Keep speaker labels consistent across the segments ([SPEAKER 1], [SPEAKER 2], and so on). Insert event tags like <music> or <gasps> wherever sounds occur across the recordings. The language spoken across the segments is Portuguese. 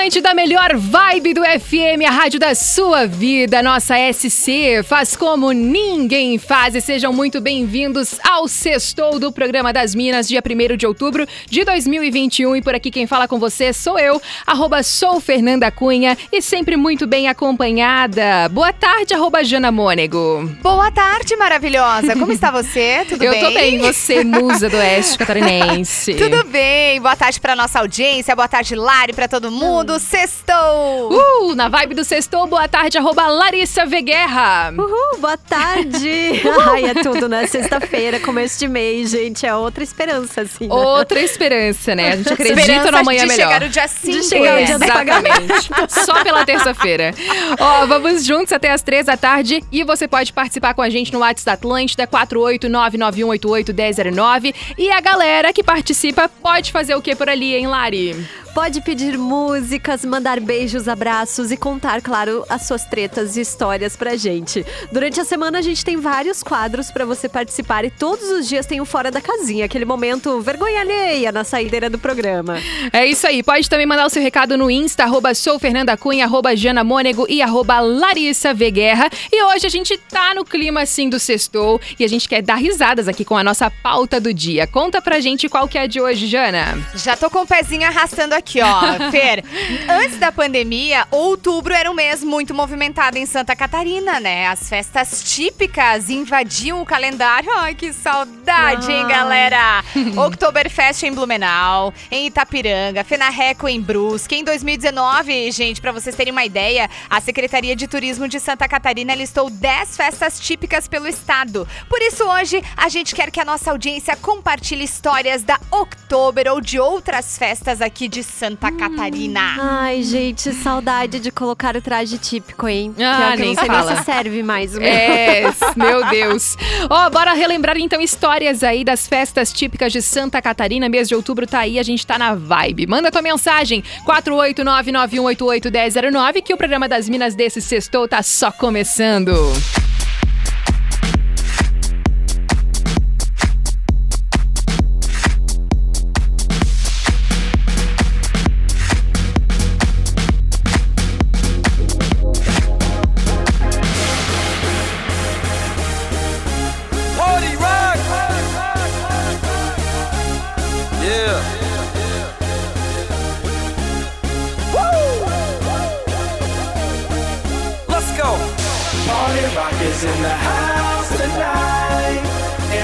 [SPEAKER 1] Atlântida, melhor vibe do FM, a rádio da sua vida, nossa SC, faz como ninguém faz. E sejam muito bem-vindos ao Sextou do Programa das Minas, dia 1 de outubro de 2021. E por aqui quem fala com você sou eu, arroba sou Fernanda Cunha e sempre muito bem acompanhada. Boa tarde, arroba Jana Mônego.
[SPEAKER 2] Boa tarde, maravilhosa. Como está você? <laughs> Tudo
[SPEAKER 1] eu
[SPEAKER 2] bem?
[SPEAKER 1] Eu tô bem, você, musa do Oeste <laughs> Catarinense.
[SPEAKER 2] Tudo bem. Boa tarde para nossa audiência, boa tarde, Lari, para todo mundo mundo, sextou!
[SPEAKER 1] Uh, na vibe do sextou, boa tarde, arroba Larissa Veguerra.
[SPEAKER 3] Uhul, boa tarde! <laughs> Ai, é tudo, né? Sexta-feira, começo de mês, gente, é outra esperança, assim.
[SPEAKER 1] Né? Outra esperança, né? A gente acredita esperança no amanhã
[SPEAKER 2] de
[SPEAKER 1] melhor.
[SPEAKER 2] chegar o dia 5.
[SPEAKER 3] De chegar é, o dia do
[SPEAKER 1] Exatamente. Só pela terça-feira. Ó, vamos juntos até as três da tarde e você pode participar com a gente no WhatsApp da Atlântida, 48991881009. E a galera que participa pode fazer o que por ali, hein, Lari?
[SPEAKER 3] Pode pedir músicas, mandar beijos, abraços e contar, claro, as suas tretas e histórias pra gente. Durante a semana a gente tem vários quadros para você participar e todos os dias tem o Fora da Casinha, aquele momento vergonha alheia na saideira do programa.
[SPEAKER 1] É isso aí. Pode também mandar o seu recado no Insta, arroba sou Fernanda Cunha, arroba Jana Mônego e arroba Larissa v Guerra. E hoje a gente tá no clima assim do sextou e a gente quer dar risadas aqui com a nossa pauta do dia. Conta pra gente qual que é a de hoje, Jana.
[SPEAKER 2] Já tô com o pezinho arrastando aqui, ó. <laughs> Fer, antes da pandemia, outubro era um mês muito movimentado em Santa Catarina, né? As festas típicas invadiam o calendário. Ai, que saudade, hein, galera? <laughs> Oktoberfest em Blumenau, em Itapiranga, Fenarreco em Brusque. Em 2019, gente, para vocês terem uma ideia, a Secretaria de Turismo de Santa Catarina listou 10 festas típicas pelo estado. Por isso, hoje, a gente quer que a nossa audiência compartilhe histórias da Oktober ou de outras festas aqui de Santa hum. Catarina.
[SPEAKER 3] Ai, gente, saudade de colocar o traje típico, hein?
[SPEAKER 1] Ah, nem
[SPEAKER 3] não sei
[SPEAKER 1] fala.
[SPEAKER 3] se serve mais.
[SPEAKER 1] Meu. É, <laughs> meu Deus. Ó, oh, bora relembrar então histórias aí das festas típicas de Santa Catarina. Mês de outubro tá aí, a gente tá na vibe. Manda tua mensagem, 48991881009, que o programa das Minas desse sextou tá só começando.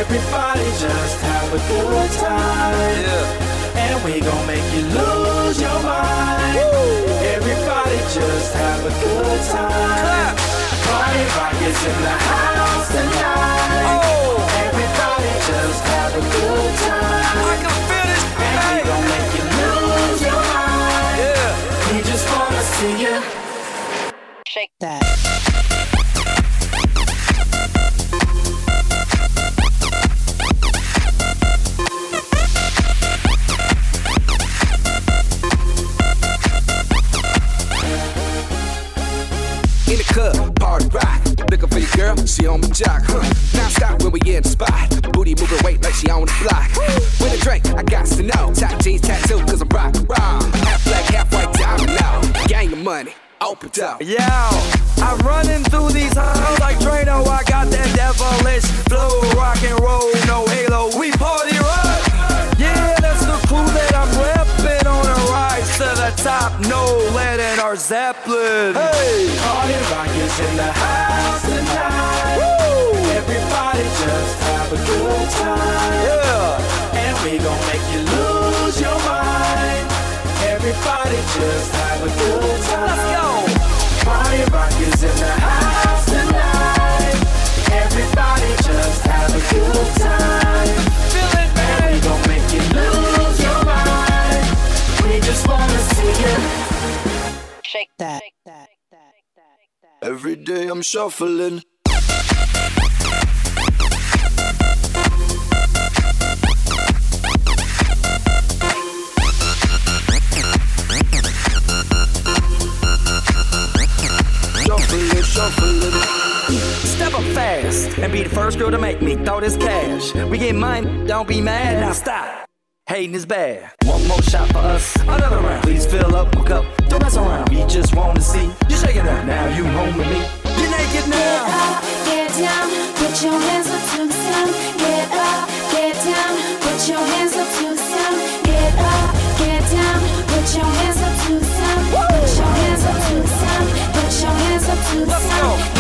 [SPEAKER 4] Everybody just have a good time.
[SPEAKER 5] Yeah.
[SPEAKER 6] And we gon' make you lose your mind. Woo. Everybody just have a good time. Party rock is in the house tonight.
[SPEAKER 5] Oh.
[SPEAKER 6] Everybody just have a good time. I
[SPEAKER 5] can feel it, And hey. we
[SPEAKER 6] gon' make you lose your mind.
[SPEAKER 5] Yeah.
[SPEAKER 6] We just wanna see you. Shake
[SPEAKER 7] that.
[SPEAKER 8] out.
[SPEAKER 5] Yeah.
[SPEAKER 6] Everybody just have a good time.
[SPEAKER 4] Let's go. Party rock is in the house tonight. Everybody just have a good time. Feel it, man. We gon' make you lose your mind. We just wanna see you.
[SPEAKER 5] Shake that.
[SPEAKER 4] Every day I'm shuffling.
[SPEAKER 5] Step up fast and be the first girl to make me throw this cash. We get mine, don't be mad. Now stop. Hating is bad. One more shot for us, another round. Please fill up my cup, don't mess around. We just wanna see you shake it up. Now you home with me. You're naked now.
[SPEAKER 9] Get down, put your hands up to the sun. Get up, get down, put your hands up to the sun.
[SPEAKER 5] Let's go.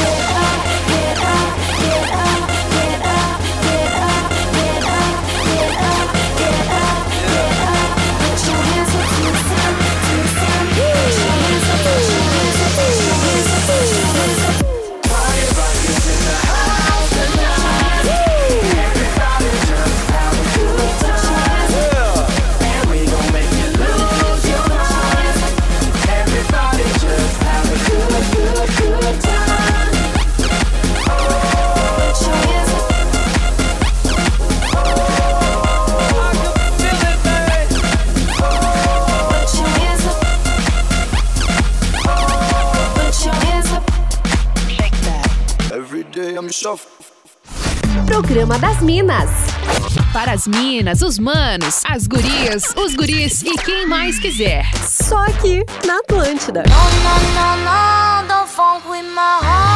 [SPEAKER 3] Programa das Minas.
[SPEAKER 1] Para as minas, os manos, as gurias, os guris e quem mais quiser.
[SPEAKER 3] Só aqui na Atlântida.
[SPEAKER 9] No, no, no, no, don't funk with my heart.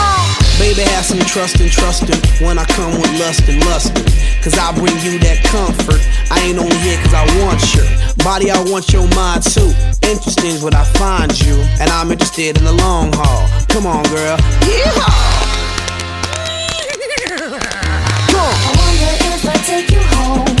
[SPEAKER 10] Baby, have some trust and trustin' when I come with lust and lustin'. Cause I bring you that comfort. I ain't only here cause I want your body, I want your mind too. Interesting is what I find you, and I'm interested in the long haul. Come on, girl. Yeehaw! Come.
[SPEAKER 9] I wonder if I take you home.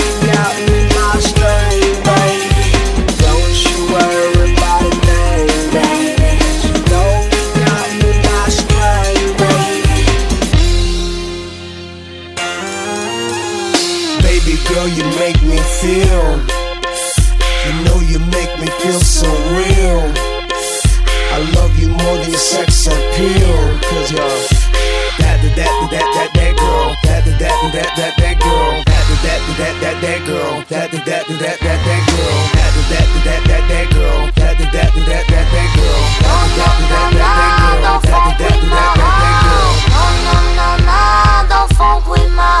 [SPEAKER 4] Girl, you make me feel. You know you make me feel so real. I love you more than your sex appeal. Cause you're that, that, that, that, that, that girl. That, that, that, that, that, that girl. That, that, that, that, that, girl. That, that, that, that, that, that girl. That, that, that, that, that, girl. That, that, that, that, that, that girl. That, that, that, that, that girl. That, that, that, that, that girl.
[SPEAKER 9] Don't funk with my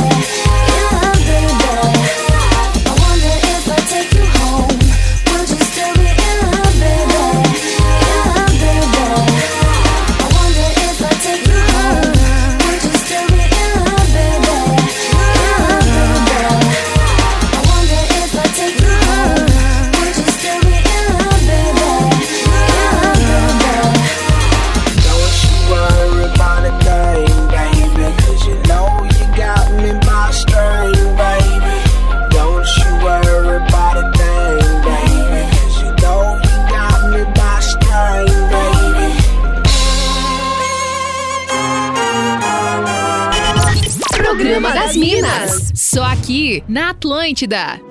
[SPEAKER 11] Atlântida.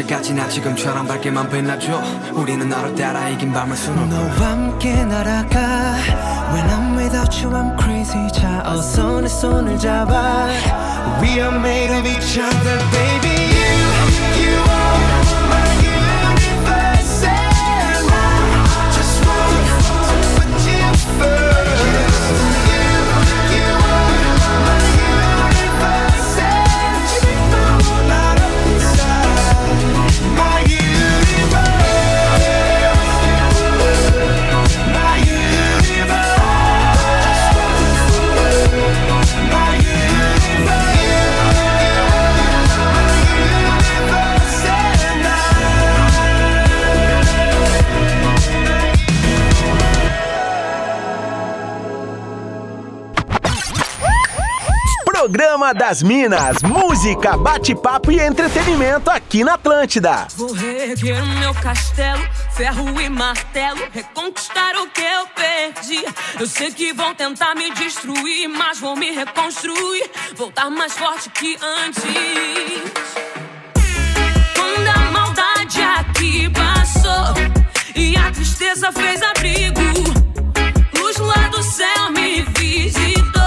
[SPEAKER 4] 언제까지나 지금처럼 밝게만 빛나줘. 우리는 너를 따라 이긴 밤을 수놓고
[SPEAKER 8] Das Minas, música, bate-papo e entretenimento aqui na Atlântida.
[SPEAKER 12] Vou reerguer o meu castelo, ferro e martelo, reconquistar o que eu perdi. Eu sei que vão tentar me destruir, mas vou me reconstruir, voltar mais forte que antes. Quando a maldade aqui passou e a tristeza fez abrigo, luz lá do céu me visitou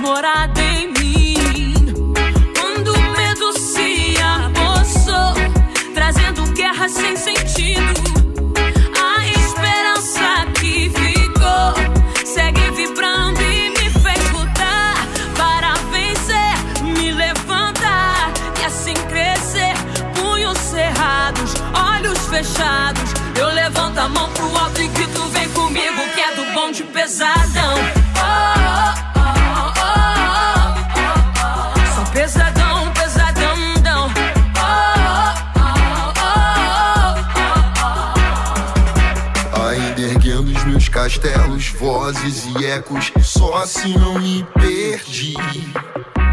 [SPEAKER 12] morada em mim. Quando o medo se apossou, trazendo guerra sem sentido. Fechados. Eu levanto a mão pro alto e grito: vem comigo que é do bom de pesadão. Oh, oh, oh,
[SPEAKER 13] castelos, vozes e ecos, só assim não me perdi.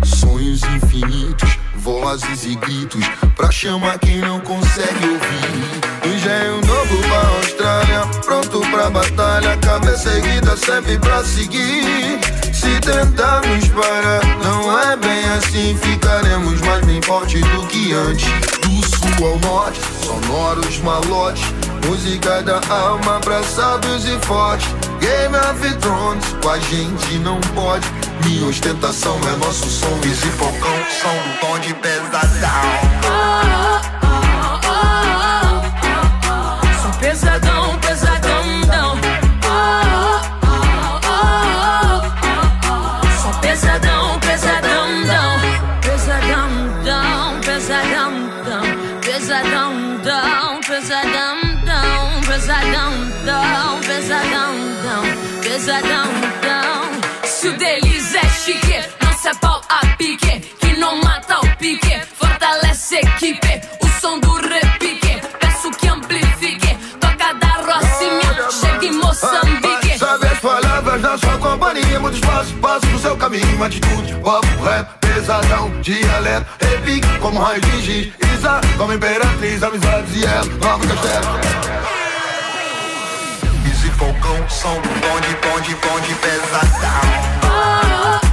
[SPEAKER 13] Sonhos infinitos, vozes e gritos, pra chamar quem não consegue ouvir. Engenho novo pra Austrália, pronto pra batalha, cabeça erguida sempre pra seguir. Se tentarmos parar, não é bem assim, ficaremos mais bem forte do que antes. Do sul ao norte, sonoros malotes, música da alma pra sábios e fortes. Game of Thrones, com a gente não pode. Minha ostentação é nosso som, Easy Falcão, som do tom de pesadão.
[SPEAKER 12] Pesadão, dão. Se o deles é chique, não se é pau a pique, que não mata o pique, fortalece a equipe, o som do repique, peço que amplifique, toca da Rocinha, chega em Moçambique.
[SPEAKER 13] Sabe as palavras da sua companhia Muito espaço, passo no seu caminho. Atitude, papo, rap, pesadão Dialeto, repique como raio de giz Isa, como imperatriz Amizades e ela, nova castelo Falcão, som Bonde, bonde, bonde, pesadão
[SPEAKER 12] Sou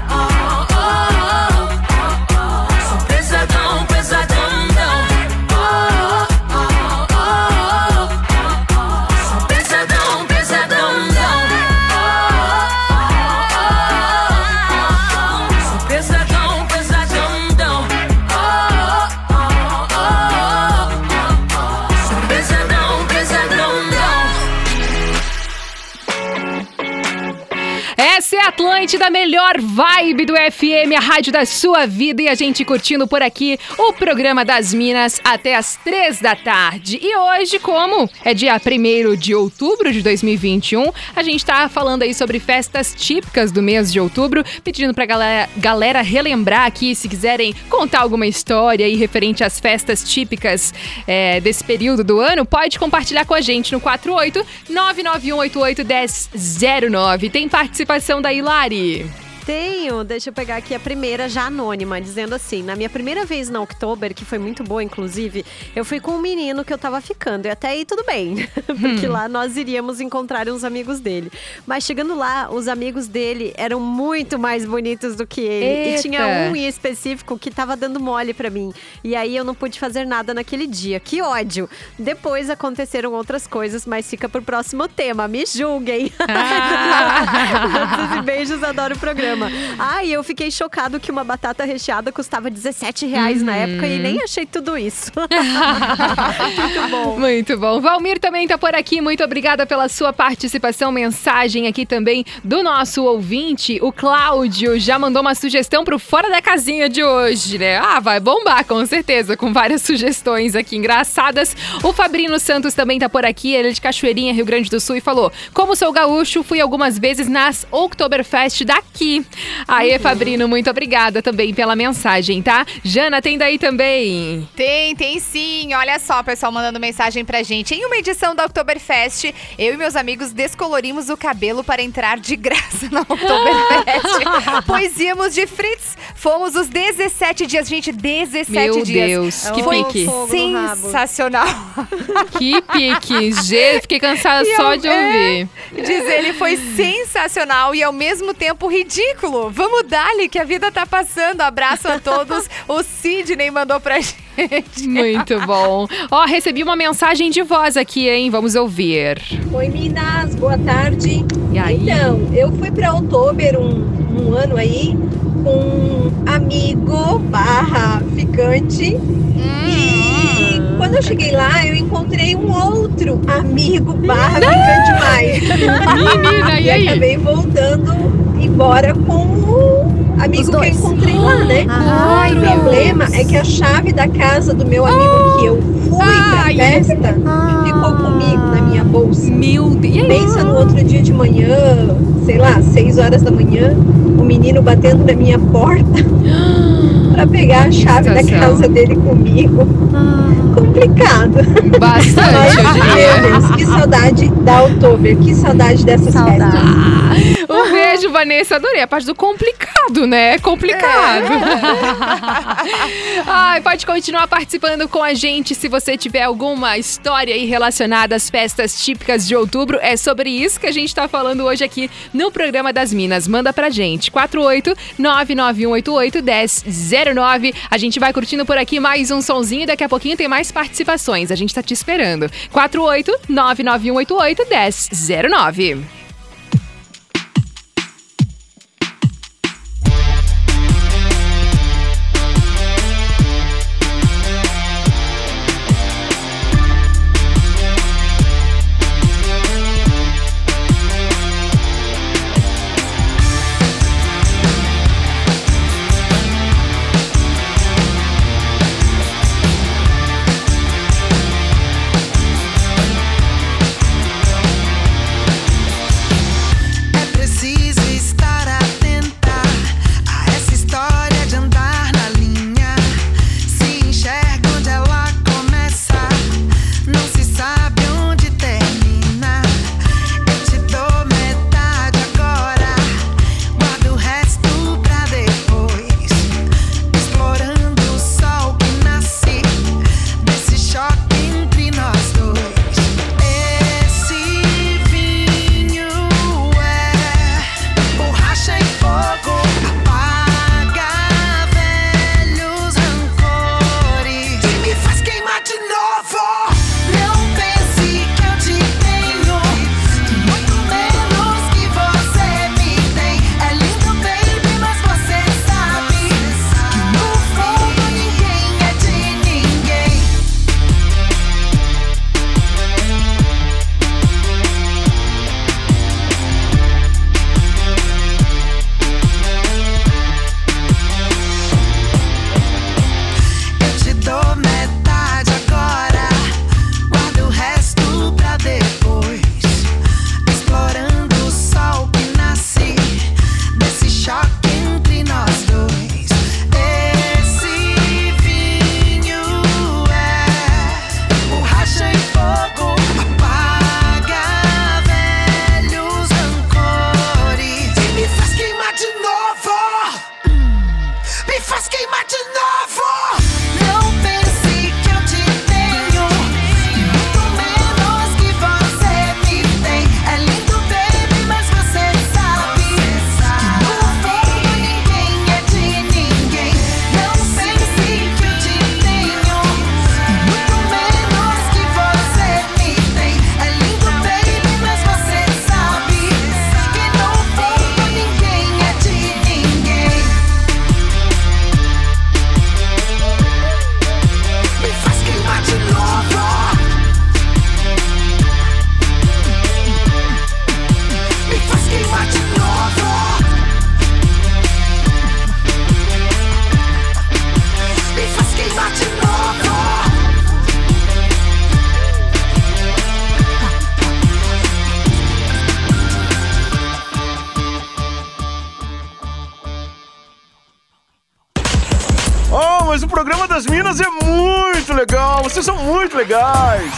[SPEAKER 1] Atlântida, melhor vibe do FM, a rádio da sua vida e a gente curtindo por aqui o programa das Minas até as três da tarde. E hoje, como é dia 1 de outubro de 2021, a gente tá falando aí sobre festas típicas do mês de outubro, pedindo pra galera, galera relembrar aqui, se quiserem contar alguma história aí referente às festas típicas é, desse período do ano, pode compartilhar com a gente no 48 99188 1009. Tem participação da Hilari. Cincinnati.
[SPEAKER 3] Tenho, deixa eu pegar aqui a primeira, já anônima, dizendo assim: na minha primeira vez na Oktober, que foi muito boa, inclusive, eu fui com um menino que eu tava ficando. E até aí tudo bem, <laughs> porque lá nós iríamos encontrar uns amigos dele. Mas chegando lá, os amigos dele eram muito mais bonitos do que ele.
[SPEAKER 1] Eita.
[SPEAKER 3] E tinha um em específico que tava dando mole pra mim. E aí eu não pude fazer nada naquele dia. Que ódio! Depois aconteceram outras coisas, mas fica pro próximo tema. Me julguem. <laughs> E beijos, adoro o programa. Ah, <laughs> e eu fiquei chocado que uma batata recheada custava 17 reais na época e nem achei tudo isso. <laughs> Muito bom.
[SPEAKER 1] Muito bom. Valmir também tá por aqui. Muito obrigada pela sua participação. Mensagem aqui também do nosso ouvinte, o Cláudio. Já mandou uma sugestão pro Fora da Casinha de hoje, né? Ah, vai bombar, com certeza, com várias sugestões aqui engraçadas. O Fabrino Santos também tá por aqui. Ele é de Cachoeirinha, Rio Grande do Sul, e falou: Como sou gaúcho, fui algumas vezes nas Oktoberfest daqui. <laughs> Aê, Fabrino, muito obrigada também pela mensagem, tá? Jana, tem daí também.
[SPEAKER 2] Tem, tem sim. Olha só, pessoal mandando mensagem pra gente. Em uma edição da Oktoberfest, eu e meus amigos descolorimos o cabelo para entrar de graça na Oktoberfest. <laughs> pois íamos de Fritz. Fomos os 17 dias, gente, 17
[SPEAKER 1] Meu
[SPEAKER 2] dias.
[SPEAKER 1] Deus, que
[SPEAKER 2] Foi
[SPEAKER 1] pique.
[SPEAKER 2] Sensacional.
[SPEAKER 1] Que pique. Gê, fiquei cansada
[SPEAKER 2] E
[SPEAKER 1] só
[SPEAKER 2] ao-
[SPEAKER 1] de
[SPEAKER 2] é,
[SPEAKER 1] ouvir.
[SPEAKER 2] Diz ele, foi sensacional e ao mesmo tempo ridículo. Vamos dar-lhe que a vida tá passando. Abraço a todos. O Sidney mandou pra <laughs> gente.
[SPEAKER 1] Muito bom. Ó, recebi uma mensagem de voz aqui, hein? Vamos ouvir.
[SPEAKER 14] Oi, Minas, boa tarde.
[SPEAKER 1] E aí?
[SPEAKER 14] Então, eu fui para Outubro um, um ano aí com um amigo barra ficante. E quando eu cheguei lá, eu encontrei um outro amigo barra ficante mais. <laughs>
[SPEAKER 1] Menina, e aí?
[SPEAKER 14] acabei voltando embora com o amigo que eu encontrei lá, né?
[SPEAKER 3] Ai,
[SPEAKER 14] o problema é que a chave da casa do meu amigo que eu fui pra
[SPEAKER 1] Ai.
[SPEAKER 14] festa ficou comigo na minha bolsa.
[SPEAKER 1] Meu Deus. E?
[SPEAKER 14] Pensa no outro dia de manhã, sei lá, 6 horas da manhã, o menino batendo na minha porta <gasps> <gasps> pra pegar a chave da casa dele comigo. Complicado.
[SPEAKER 1] Bastante, eu
[SPEAKER 14] Meu
[SPEAKER 1] diria.
[SPEAKER 14] Deus, que saudade da Outubro, que saudade dessas
[SPEAKER 3] Saudade.
[SPEAKER 14] festas.
[SPEAKER 1] Um beijo, Vanessa. Adorei a parte do complicado, né? Complicado. <laughs> Ai, pode continuar participando com a gente se você tiver alguma história aí relacionada às festas típicas de outubro. É sobre isso que a gente tá falando hoje aqui no programa das Minas. Manda pra gente. 48 99188 1009. A gente vai curtindo por aqui mais um sonzinho e daqui a pouquinho tem mais participações. A gente tá te esperando. 48 99188 1009.
[SPEAKER 4] Das Minas é muito legal. Vocês são muito legais.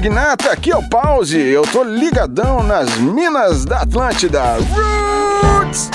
[SPEAKER 4] Magnata, aqui é o Pause. Eu tô ligadão nas minas da Atlântida. Roots!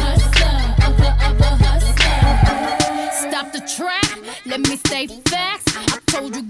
[SPEAKER 15] Hustler, of a of a hustler. Stop the track, let me stay facts. I told you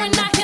[SPEAKER 15] when I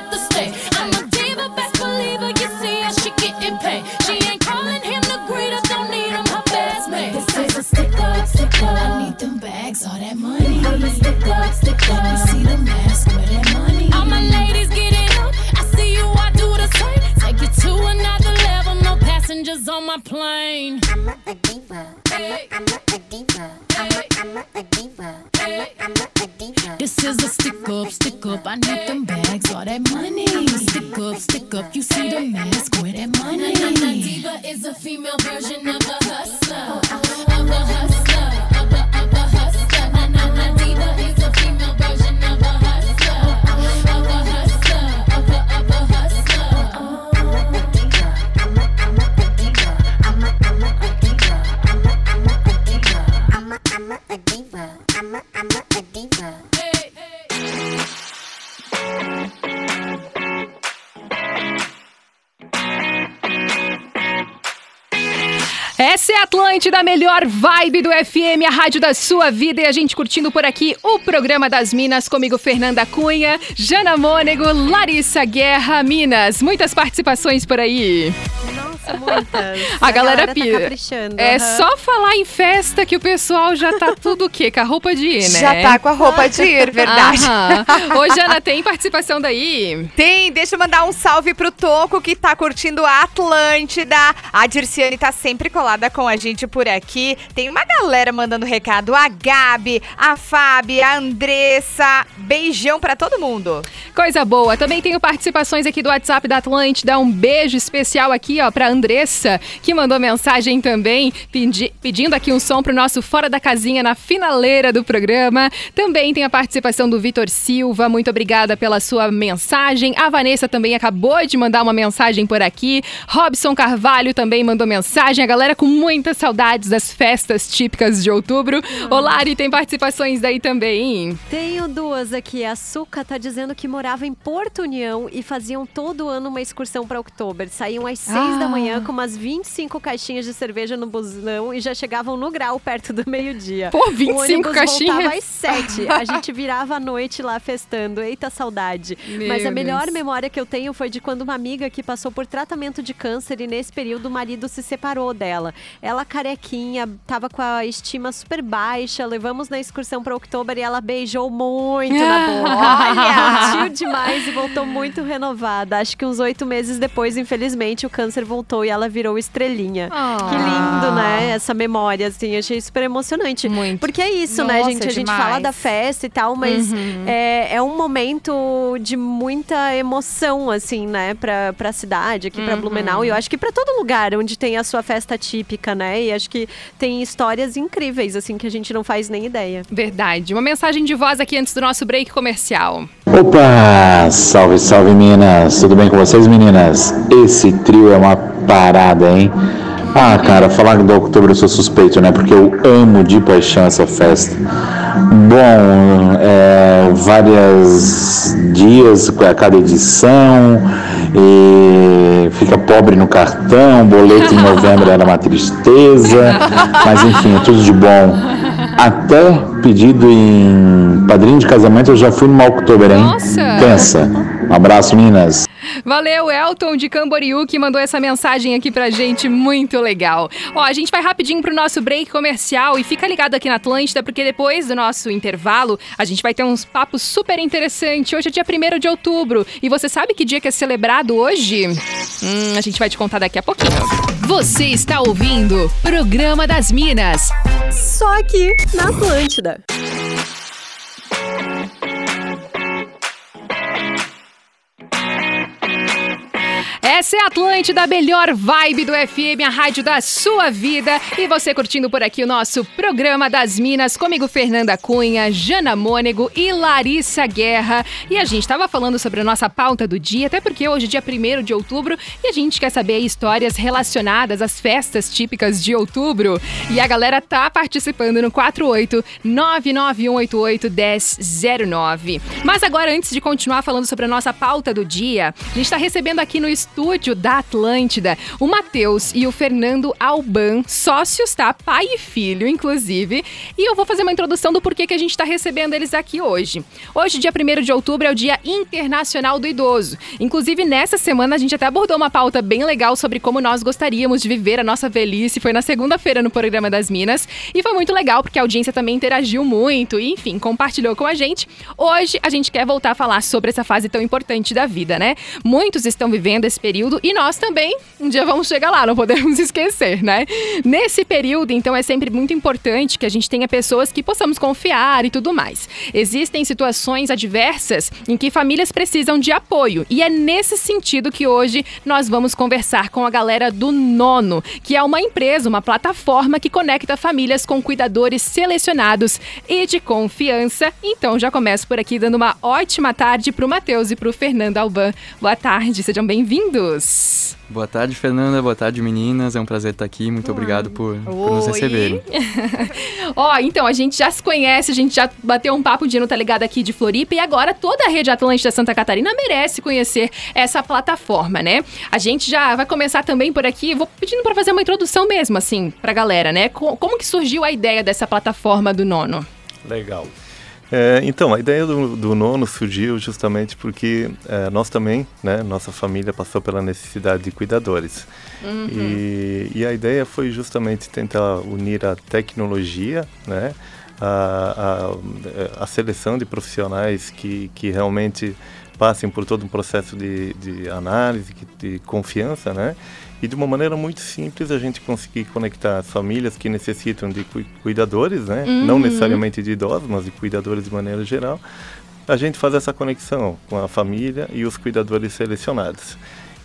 [SPEAKER 1] melhor vibe do FM, a rádio da sua vida. E a gente curtindo por aqui o programa das Minas, comigo Fernanda Cunha, Jana Mônego, Larissa Guerra, Minas. Muitas participações por aí.
[SPEAKER 3] Nossa, muitas.
[SPEAKER 1] A, galera,
[SPEAKER 3] tá
[SPEAKER 1] pira.
[SPEAKER 3] caprichando.
[SPEAKER 1] é
[SPEAKER 3] aham.
[SPEAKER 1] só falar em festa que o pessoal já tá tudo o quê? Com a roupa de ir, né?
[SPEAKER 2] Já tá com a roupa de ir, verdade.
[SPEAKER 1] Aham. Ô, Jana, tem participação daí?
[SPEAKER 2] Tem, deixa eu mandar um salve pro Toco que tá curtindo a Atlântida. A Dirciane tá sempre colada com a gente por aqui. Tem uma galera mandando recado. A Gabi, a Fábio, a Andressa. Beijão pra todo mundo.
[SPEAKER 1] Coisa boa. Também tenho participações aqui do WhatsApp da Atlântida. Um beijo especial aqui, ó, pra Andressa, que mandou mensagem também, pedi- pedindo aqui um som pro nosso Fora da Casinha na finaleira do programa. Também tem a participação do Vitor Silva. Muito obrigada pela sua mensagem. A Vanessa também acabou de mandar uma mensagem por aqui. Robson Carvalho também mandou mensagem. A galera com muitas saudades das festas típicas de outubro. Ô, Lari, tem participações daí também.
[SPEAKER 3] Tenho duas aqui. A Suca tá dizendo que morava em Porto União e faziam todo ano uma excursão para Oktober. Saíam às seis
[SPEAKER 1] Ah.
[SPEAKER 3] da manhã com umas 25 caixinhas de cerveja no busão e já chegavam no grau perto do meio-dia.
[SPEAKER 1] Pô,
[SPEAKER 3] O
[SPEAKER 1] 25
[SPEAKER 3] ônibus
[SPEAKER 1] caixinhas?
[SPEAKER 3] voltava às sete. A <laughs> gente virava à noite lá festando. Eita saudade.
[SPEAKER 1] Meu
[SPEAKER 3] Mas a melhor
[SPEAKER 1] Deus.
[SPEAKER 3] memória que eu tenho foi de quando uma amiga que passou por tratamento de câncer e nesse período o marido se separou dela. Ela carequinha, tava com a estima super baixa, levamos na excursão para Oktober e ela beijou muito na boca. <laughs> Olha! Curtiu demais e voltou muito renovada. Acho que uns oito meses depois, infelizmente, o câncer voltou cantou e ela virou estrelinha.
[SPEAKER 1] Ah.
[SPEAKER 3] Que lindo, né? Essa memória, assim, achei super emocionante.
[SPEAKER 1] Muito.
[SPEAKER 3] Porque é isso, né,
[SPEAKER 2] Nossa,
[SPEAKER 3] gente? A gente fala da festa e tal, mas
[SPEAKER 1] Uhum.
[SPEAKER 3] é, é um momento de muita emoção, assim, né, pra, pra cidade, aqui pra
[SPEAKER 1] Uhum.
[SPEAKER 3] Blumenau. E eu acho que pra todo lugar onde tem a sua festa típica, né? E acho que tem histórias incríveis, assim, que a gente não faz nem ideia.
[SPEAKER 1] Verdade. Uma mensagem de voz aqui antes do nosso break comercial.
[SPEAKER 16] Opa! Salve, salve meninas! Tudo bem com vocês, meninas? Esse trio é uma parada, hein? Ah, cara, falar do outubro eu sou suspeito, né? Porque eu amo de paixão essa festa. Bom, é, vários dias a cada edição, e fica pobre no cartão, boleto em novembro era uma tristeza, mas enfim, é tudo de bom. Até pedido em padrinho de casamento eu já fui no October, hein?
[SPEAKER 1] Nossa!
[SPEAKER 16] Pensa. Um abraço, meninas.
[SPEAKER 1] Valeu, Elton de Camboriú, que mandou essa mensagem aqui pra gente, muito legal. Ó, a gente vai rapidinho pro nosso break comercial e fica ligado aqui na Atlântida, porque depois do nosso intervalo, a gente vai ter uns papos super interessantes. Hoje é dia 1 de outubro, e você sabe que dia que é celebrado hoje? Hum, a gente vai te contar daqui a pouquinho.
[SPEAKER 7] Você está ouvindo Programa das Minas.
[SPEAKER 3] Só aqui na Atlântida.
[SPEAKER 1] Essa é a Atlântida, a melhor vibe do FM, a rádio da sua vida. E você curtindo por aqui o nosso programa das Minas, comigo Fernanda Cunha, Jana Mônego e Larissa Guerra. E a gente estava falando sobre a nossa pauta do dia, até porque hoje é dia 1 de outubro e a gente quer saber histórias relacionadas às festas típicas de outubro. E a galera tá participando no 48 99188 1009. Mas agora, antes de continuar falando sobre a nossa pauta do dia, a gente está recebendo aqui no estúdio da Atlântida o Matheus e o Fernando Alban, sócios, tá? Pai e filho, inclusive. E eu vou fazer uma introdução do porquê que a gente está recebendo eles aqui hoje. Hoje, dia 1 de outubro, é o Dia Internacional do Idoso. Inclusive, nessa semana, a gente até abordou uma pauta bem legal sobre como nós gostaríamos de viver a nossa velhice. Foi na segunda-feira no programa das Minas. E foi muito legal, porque a audiência também interagiu muito e, enfim, compartilhou com a gente. Hoje, a gente quer voltar a falar sobre essa fase tão importante da vida, né? Muitos estão vivendo esse período e nós também um dia vamos chegar lá, não podemos <laughs> esquecer, né? Nesse período, então, é sempre muito importante que a gente tenha pessoas que possamos confiar e tudo mais. Existem situações adversas em que famílias precisam de apoio e é nesse sentido que hoje nós vamos conversar com a galera do Nono, que é uma empresa, uma plataforma que conecta famílias com cuidadores selecionados e de confiança. Então, já começo por aqui dando uma ótima tarde pro Matheus e pro Fernando Alban. Boa tarde, sejam bem-vindos.
[SPEAKER 17] Boa tarde, Fernanda. Boa tarde, meninas. É um prazer estar aqui. Muito obrigado por, por nos receberem. <laughs>
[SPEAKER 1] Ó, então, a gente já se conhece, a gente já bateu um papo de no Tá Ligado aqui de Floripa e agora toda a rede Atlântida Santa Catarina merece conhecer essa plataforma, né? A gente já vai começar também por aqui, vou pedindo para fazer uma introdução mesmo, assim, pra galera, né? Co- Como que surgiu a ideia dessa plataforma do Nono?
[SPEAKER 18] Legal. É, então, a ideia do, do nono surgiu justamente porque é, nós também, né, nossa família passou pela necessidade de cuidadores.
[SPEAKER 19] Uhum.
[SPEAKER 18] E, e a ideia foi justamente tentar unir a tecnologia, né, a, a, a seleção de profissionais que, que realmente passem por todo um processo de, de análise, de confiança, né, e de uma maneira muito simples a gente conseguir conectar as famílias que necessitam de cu- cuidadores, né? Não
[SPEAKER 19] Uhum.
[SPEAKER 18] necessariamente de idosos, mas de cuidadores de maneira geral. A gente faz essa conexão com a família e os cuidadores selecionados.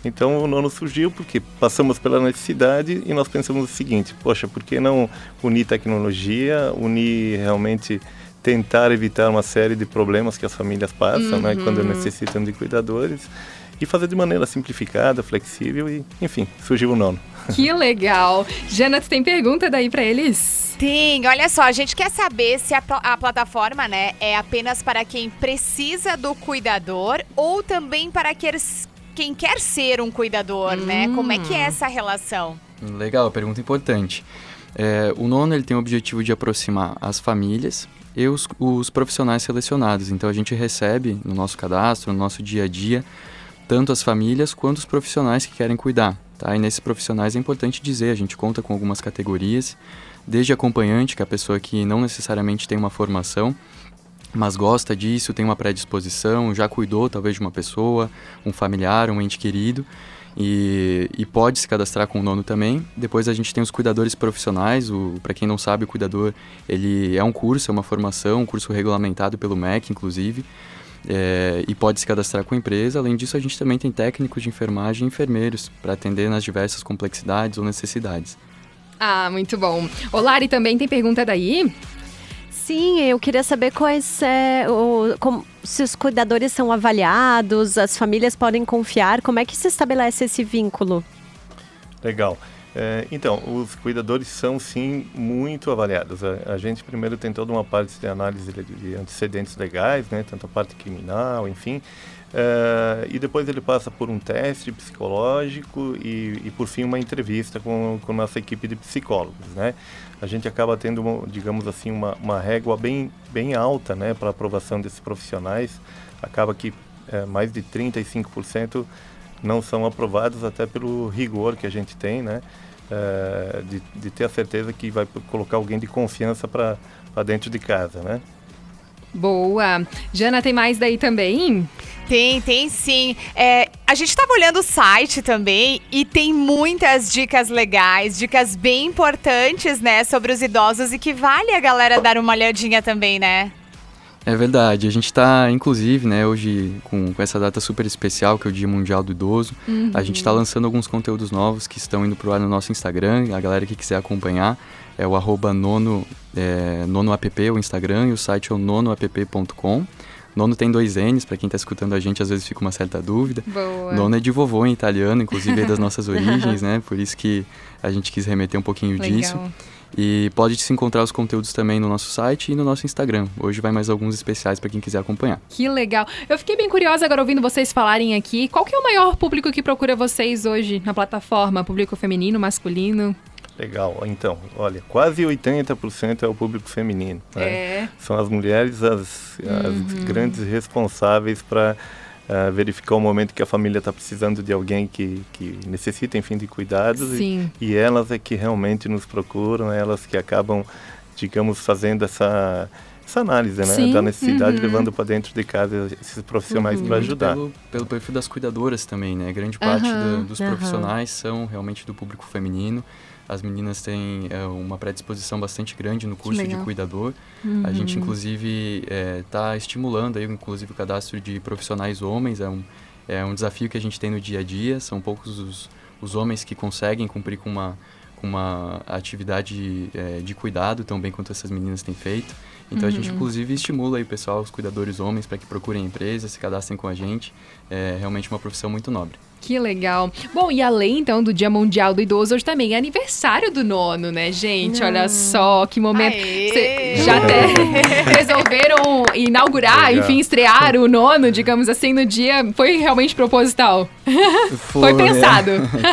[SPEAKER 18] Então o nono surgiu porque passamos pela necessidade e nós pensamos o seguinte: poxa, por que não unir tecnologia, unir realmente tentar evitar uma série de problemas que as famílias passam, né, quando
[SPEAKER 1] Uhum.
[SPEAKER 18] necessitam de cuidadores e fazer de maneira simplificada, flexível e, enfim, surgiu o nono.
[SPEAKER 1] Que <laughs> legal! Jana, tu tem pergunta daí pra eles?
[SPEAKER 2] Tem, olha só, a gente quer saber se a, a plataforma, né, é apenas para quem precisa do cuidador ou também para queres- quem quer ser um cuidador, né? Como é que é essa relação?
[SPEAKER 17] Legal, pergunta importante. É, o nono ele tem o objetivo de aproximar as famílias e os, os profissionais selecionados. Então a gente recebe no nosso cadastro, no nosso dia a dia, tanto as famílias quanto os profissionais que querem cuidar. Tá? E nesses profissionais é importante dizer, a gente conta com algumas categorias, desde acompanhante, que é a pessoa que não necessariamente tem uma formação, mas gosta disso, tem uma predisposição, já cuidou talvez de uma pessoa, um familiar, um ente querido, e, e pode se cadastrar com o nono também. Depois a gente tem os cuidadores profissionais, para quem não sabe, o cuidador ele é um curso, é uma formação, um curso regulamentado pelo MEC, inclusive, é, e pode se cadastrar com a empresa. Além disso, a gente também tem técnicos de enfermagem e enfermeiros para atender nas diversas complexidades ou necessidades.
[SPEAKER 1] Ah, muito bom. O Lari também tem pergunta daí?
[SPEAKER 3] Sim, eu queria saber quais é, o, como- se os cuidadores são avaliados, as famílias podem confiar, como é que se estabelece esse vínculo?
[SPEAKER 18] Legal. É, então, os cuidadores são sim muito avaliados. A, a gente primeiro tem toda uma parte de análise de, de antecedentes legais, né, tanto a parte criminal, enfim. É, e depois ele passa por um teste psicológico e, e por fim uma entrevista com, com nossa equipe de psicólogos, né? A gente acaba tendo, uma, digamos assim, uma, uma régua bem, bem alta, né, para aprovação desses profissionais. Acaba que é, mais de 35% não são aprovados até pelo rigor que a gente tem, né? É, de, de ter a certeza que vai colocar alguém de confiança para dentro de casa, né?
[SPEAKER 1] Boa. Jana, tem mais daí também?
[SPEAKER 2] Tem, tem sim. É, a gente estava olhando o site também e tem muitas dicas legais, dicas bem importantes, né, sobre os idosos e que vale a galera dar uma olhadinha também, né?
[SPEAKER 17] É verdade, a gente está, inclusive, né, hoje com, com essa data super especial, que é o Dia Mundial do Idoso,
[SPEAKER 1] Uhum.
[SPEAKER 17] a gente está lançando alguns conteúdos novos que estão indo pro ar no nosso Instagram, a galera que quiser acompanhar é o arroba nono, é, nonoapp, o Instagram, e o site é o nonoapp.com. Nono tem dois N's, para quem está escutando a gente às vezes fica uma certa dúvida.
[SPEAKER 1] Boa.
[SPEAKER 17] Nono é de vovô em italiano, inclusive é das nossas <laughs> origens, né, por isso que a gente quis remeter um pouquinho
[SPEAKER 1] Legal.
[SPEAKER 17] disso. E pode se encontrar os conteúdos também no nosso site e no nosso Instagram. Hoje vai mais alguns especiais para quem quiser acompanhar.
[SPEAKER 1] Que legal. Eu fiquei bem curiosa agora ouvindo vocês falarem aqui. Qual que é o maior público que procura vocês hoje na plataforma? Público feminino, masculino?
[SPEAKER 18] Legal. Então, olha, quase 80% é o público feminino. né?
[SPEAKER 1] É.
[SPEAKER 18] São as mulheres as, as
[SPEAKER 1] Uhum.
[SPEAKER 18] grandes responsáveis para verificar o momento que a família está precisando de alguém que, que necessita, enfim, de cuidados. e-
[SPEAKER 1] Sim.
[SPEAKER 18] E, elas é que realmente nos procuram, elas que acabam, digamos, fazendo essa, essa análise né,
[SPEAKER 17] Sim,
[SPEAKER 18] da necessidade,
[SPEAKER 17] uhum.
[SPEAKER 18] levando para dentro de casa esses profissionais para ajudar.
[SPEAKER 17] Pelo, pelo perfil das cuidadoras também, né? Grande parte da- dos profissionais são realmente do público feminino. As meninas têm é, uma predisposição bastante grande no curso de cuidador. A
[SPEAKER 1] Uhum.
[SPEAKER 17] gente, inclusive, está estimulando aí, inclusive, o cadastro de profissionais homens. É um, é um desafio que a gente tem no dia a dia. São poucos os, os homens que conseguem cumprir com uma, com uma atividade é, de cuidado tão bem quanto essas meninas têm feito. Então a gente,
[SPEAKER 1] Uhum.
[SPEAKER 17] inclusive, estimula aí o pessoal, os cuidadores homens, para que procurem a empresa, se cadastrem com a gente. É realmente uma profissão muito nobre.
[SPEAKER 1] Que legal. Bom, e além então do Dia Mundial do Idoso, hoje também é aniversário do nono, né, gente? Olha só que momento. Cê já até <laughs> resolveram inaugurar,
[SPEAKER 17] Legal.
[SPEAKER 1] enfim, estrear o nono, digamos assim, no dia. Foi realmente proposital. Foi pensado.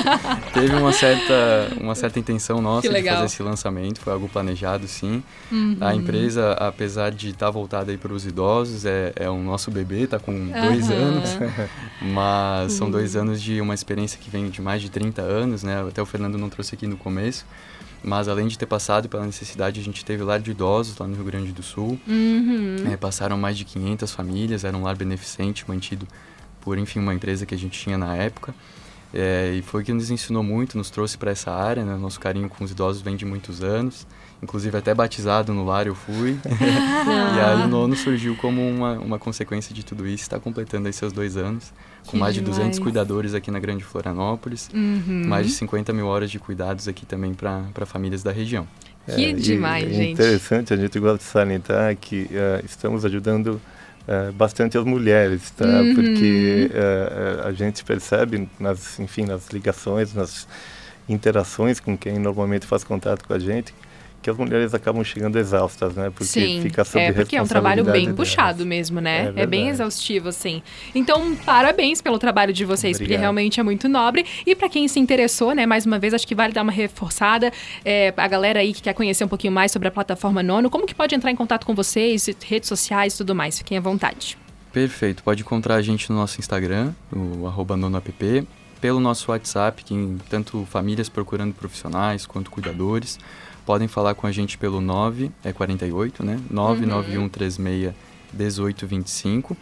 [SPEAKER 1] <laughs>
[SPEAKER 17] Teve uma certa, uma certa intenção nossa de fazer esse lançamento, foi algo planejado sim.
[SPEAKER 1] Uhum.
[SPEAKER 17] A empresa, apesar de estar voltada aí para os idosos, é, é um nosso bebê, está com dois
[SPEAKER 1] Aham.
[SPEAKER 17] anos, <laughs> mas são
[SPEAKER 1] Uhum.
[SPEAKER 17] dois anos de uma experiência que vem de mais de 30 anos, né? Até o Fernando não trouxe aqui no começo. Mas além de ter passado pela necessidade, a gente teve lar de idosos lá no Rio Grande do Sul.
[SPEAKER 1] Uhum.
[SPEAKER 17] É, passaram mais de 500 famílias, era um lar beneficente mantido por, enfim, uma empresa que a gente tinha na época. É, e foi o que nos ensinou muito, nos trouxe para essa área, né? Nosso carinho com os idosos vem de muitos anos. Inclusive até batizado no lar eu fui. <laughs> e aí o nono surgiu como uma, uma consequência de tudo isso. Está completando aí seus dois anos. Com
[SPEAKER 1] Que
[SPEAKER 17] mais de 200
[SPEAKER 1] demais.
[SPEAKER 17] cuidadores aqui na Grande Florianópolis.
[SPEAKER 1] Uhum.
[SPEAKER 17] Mais de 50 mil horas de cuidados aqui também para famílias da região.
[SPEAKER 1] Que
[SPEAKER 18] É, e
[SPEAKER 1] demais,
[SPEAKER 18] é
[SPEAKER 1] gente.
[SPEAKER 18] interessante, a gente gosta de salientar que eh, estamos ajudando eh, bastante as mulheres, tá?
[SPEAKER 1] Uhum.
[SPEAKER 18] Porque eh, eh, a gente percebe, nas, enfim, nas ligações, nas interações com quem normalmente faz contato com a gente, que as mulheres acabam chegando exaustas, né? Porque
[SPEAKER 1] Sim,
[SPEAKER 18] fica sob
[SPEAKER 1] é porque é um trabalho bem
[SPEAKER 18] responsabilidade
[SPEAKER 1] puxado mesmo, né?
[SPEAKER 18] É
[SPEAKER 1] É, bem exaustivo, assim. Então, parabéns pelo trabalho de vocês, porque
[SPEAKER 18] Obrigado.
[SPEAKER 1] realmente é muito nobre. E pra quem se interessou, né, mais uma vez, acho que vale dar uma reforçada. É, a galera aí que quer conhecer um pouquinho mais sobre a plataforma Nono, como que pode entrar em contato com vocês, redes sociais e tudo mais? Fiquem à vontade.
[SPEAKER 17] Perfeito, pode encontrar a gente no nonoapp, Instagram, o arroba nonoapp, pelo nosso WhatsApp, que tanto famílias procurando profissionais quanto cuidadores, podem falar com a gente pelo 9, é 48, né? 99136 1825.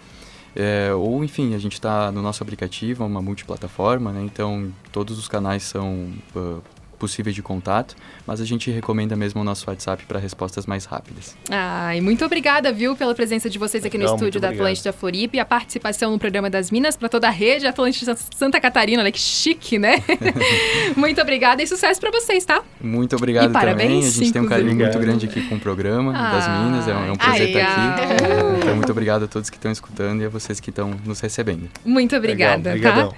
[SPEAKER 17] É, ou, enfim, a gente está no nosso aplicativo, é uma multiplataforma, né? Então, todos os canais são ah, possíveis de contato, mas a gente recomenda mesmo o nosso WhatsApp para respostas mais rápidas.
[SPEAKER 1] Ai, muito obrigada, viu, pela presença de vocês aqui no estúdio da
[SPEAKER 17] obrigado.
[SPEAKER 1] Atlântida Floripa e a participação no programa das Minas para toda a rede Atlântida Santa Catarina. Olha que chique, né? <laughs> muito obrigada e sucesso para vocês, tá?
[SPEAKER 17] Muito obrigado
[SPEAKER 1] E parabéns,
[SPEAKER 17] também. A gente tem um carinho
[SPEAKER 1] inclusive.
[SPEAKER 17] muito grande aqui com o programa das
[SPEAKER 1] Ah.
[SPEAKER 17] Minas. É um, é um prazer
[SPEAKER 1] Ai,
[SPEAKER 17] estar aqui.
[SPEAKER 1] ai.
[SPEAKER 17] Então, muito obrigado a todos que estão escutando e a vocês que estão nos recebendo.
[SPEAKER 1] Muito obrigada,
[SPEAKER 17] Legal,
[SPEAKER 1] tá?
[SPEAKER 17] obrigadão.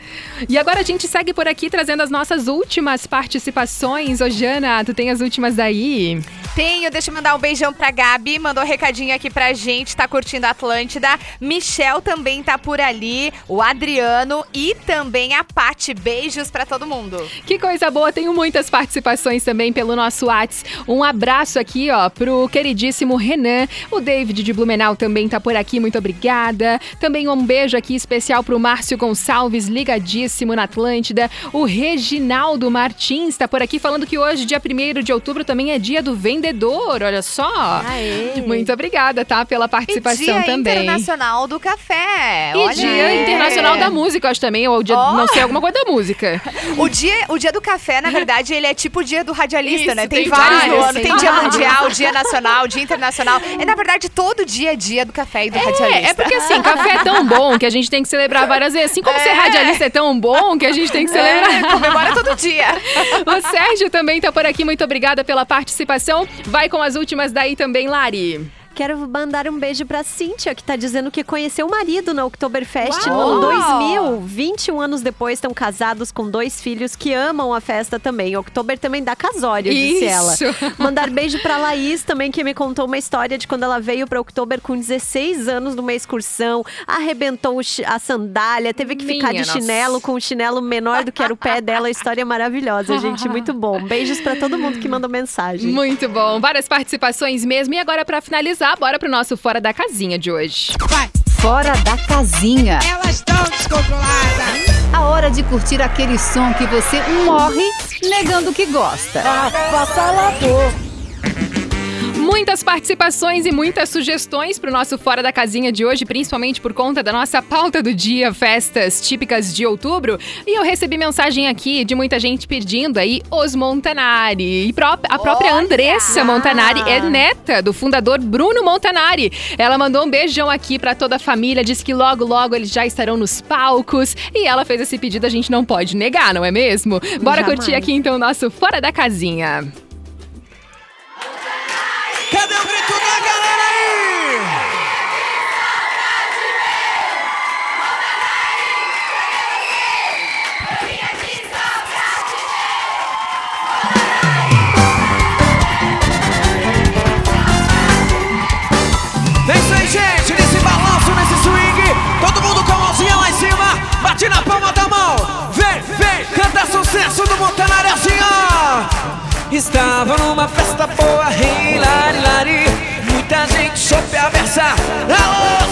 [SPEAKER 1] E agora a gente segue por aqui trazendo as nossas últimas participações. Ô, Jana, tu tem as últimas daí?
[SPEAKER 2] Tenho, deixa eu mandar um beijão pra Gabi, mandou um recadinho aqui pra gente, tá curtindo a Atlântida. Michel também tá por ali, o Adriano e também a Pati. Beijos pra todo mundo.
[SPEAKER 1] Que coisa boa, tenho muitas participações também pelo nosso Whats. Um abraço aqui, ó, pro queridíssimo Renan. O David de Blumenau também tá por aqui, muito obrigada. Também um beijo aqui especial pro Márcio Gonçalves, ligadíssimo na Atlântida. O Reginaldo Martins tá por aqui falando que hoje, dia 1 de outubro, também é dia do vendedor, olha só. Muito obrigada, tá, pela participação
[SPEAKER 2] e Dia
[SPEAKER 1] também.
[SPEAKER 2] Internacional do Café.
[SPEAKER 1] E
[SPEAKER 2] Olha
[SPEAKER 1] Dia
[SPEAKER 2] aí.
[SPEAKER 1] Internacional da Música, eu acho também, ou dia,
[SPEAKER 2] Ó.
[SPEAKER 1] não sei, alguma coisa da música.
[SPEAKER 2] O dia, o dia do café, na verdade, ele é tipo o dia do radialista,
[SPEAKER 1] Isso,
[SPEAKER 2] né? Tem,
[SPEAKER 1] tem
[SPEAKER 2] vários no
[SPEAKER 1] vários,
[SPEAKER 2] ano.
[SPEAKER 1] tem
[SPEAKER 2] Tem dia mundial, dia nacional, dia internacional. É, na verdade, todo dia é dia do café e do radialista.
[SPEAKER 1] É, é porque assim, café é tão bom que a gente tem que celebrar várias vezes. Assim como ser radialista é tão bom que a gente tem que celebrar.
[SPEAKER 2] É, comemora todo dia. <laughs>
[SPEAKER 1] o Sérgio também tá por aqui, muito obrigada pela participação. Vai com as últimas daí também, Lari.
[SPEAKER 3] Quero mandar um beijo pra Cíntia, que tá dizendo que conheceu o marido na Oktoberfest no 2000. 21 anos depois, estão casados com dois filhos que amam a festa também. Oktober também dá casório, disse ela. Mandar beijo pra Laís também, que me contou uma história de quando ela veio pra Oktober com 16 anos numa excursão, arrebentou a sandália, teve que ficar
[SPEAKER 1] Minha
[SPEAKER 3] de
[SPEAKER 1] nossa.
[SPEAKER 3] chinelo com um chinelo menor do que era o pé dela. História maravilhosa, gente. Muito bom. Beijos pra todo mundo que mandou mensagem.
[SPEAKER 1] Muito bom, várias participações mesmo. E agora, pra finalizar, bora pro nosso Fora da Casinha de hoje.
[SPEAKER 7] Fora da casinha.
[SPEAKER 6] Elas estão descontroladas.
[SPEAKER 7] A hora de curtir aquele som que você morre negando que gosta.
[SPEAKER 1] Muitas participações e muitas sugestões para o nosso Fora da Casinha de hoje, principalmente por conta da nossa pauta do dia, festas típicas de outubro. E eu recebi mensagem aqui de muita gente pedindo aí os Montanari. E a própria Andressa Montanari é neta do fundador Bruno Montanari. Ela mandou um beijão aqui para toda a família, disse que logo, logo eles já estarão nos palcos. E ela fez esse pedido, a gente não pode negar, não é mesmo? Bora
[SPEAKER 3] Jamais.
[SPEAKER 1] curtir aqui então o nosso Fora da Casinha.
[SPEAKER 6] Cadê o Estava numa festa boa, hilari, lari, muita gente soube a versa. Alô,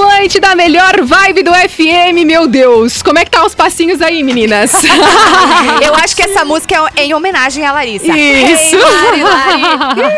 [SPEAKER 1] Atlântida, a melhor vibe do FM, meu Deus. Como é que tá os passinhos aí, meninas? <laughs>
[SPEAKER 2] Eu acho que essa música é em homenagem à Larissa.
[SPEAKER 1] Isso.
[SPEAKER 2] Hey, Lari, Lari.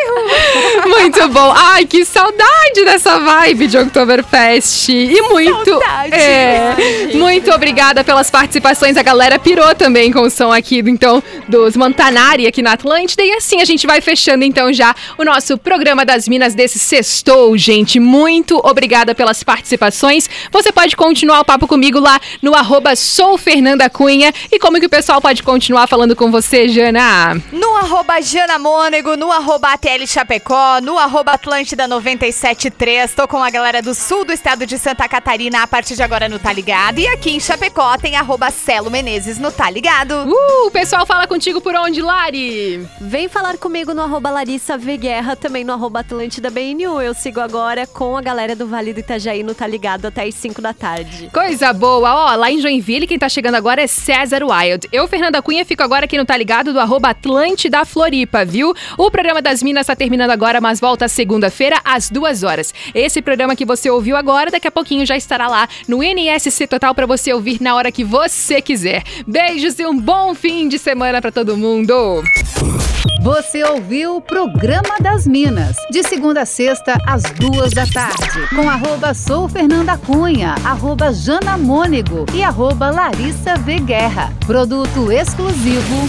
[SPEAKER 2] <laughs>
[SPEAKER 1] Muito bom. Ai, que saudade dessa vibe de Oktoberfest. E muito.
[SPEAKER 2] Saudade.
[SPEAKER 1] É, muito obrigada pelas participações. A galera pirou também com o som aqui, então, dos Montanari aqui na Atlântida. E assim a gente vai fechando, então, já o nosso programa das Minas desse sextou, gente. Muito obrigada pelas participações. Você pode continuar o papo comigo lá no arroba sou Fernanda Cunha. E como que o pessoal pode continuar falando com você, Jana?
[SPEAKER 2] No arroba Jana Mônego, no arroba ATL Chapecó, no arroba Atlântida 973. Tô com a galera do sul do estado de Santa Catarina a partir de agora no Tá Ligado. E aqui em Chapecó tem arroba Celo Menezes no Tá Ligado.
[SPEAKER 1] Uh, o pessoal fala contigo por onde, Lari?
[SPEAKER 3] Vem falar comigo no arroba Larissa V Guerra, também no arroba Atlântida BNU. Eu sigo agora com a galera do Vale do Itajaí no Tá Ligado até as 5 da tarde.
[SPEAKER 1] Coisa boa, ó, lá em Joinville, quem tá chegando agora é César Wild. Eu, Fernanda Cunha, fico agora aqui no Tá Ligado do arroba Atlântida Floripa, viu? O programa das Minas tá terminando agora, mas volta segunda-feira às duas horas. Esse programa que você ouviu agora, daqui a pouquinho já estará lá no NSC Total pra você ouvir na hora que você quiser. Beijos e um bom fim de semana pra todo mundo.
[SPEAKER 7] Você ouviu o Programa das Minas, de segunda a sexta, às duas da tarde, com arroba sou Fernanda Cunha, arroba Jana Mônego e arroba Larissa V Guerra. Produto exclusivo.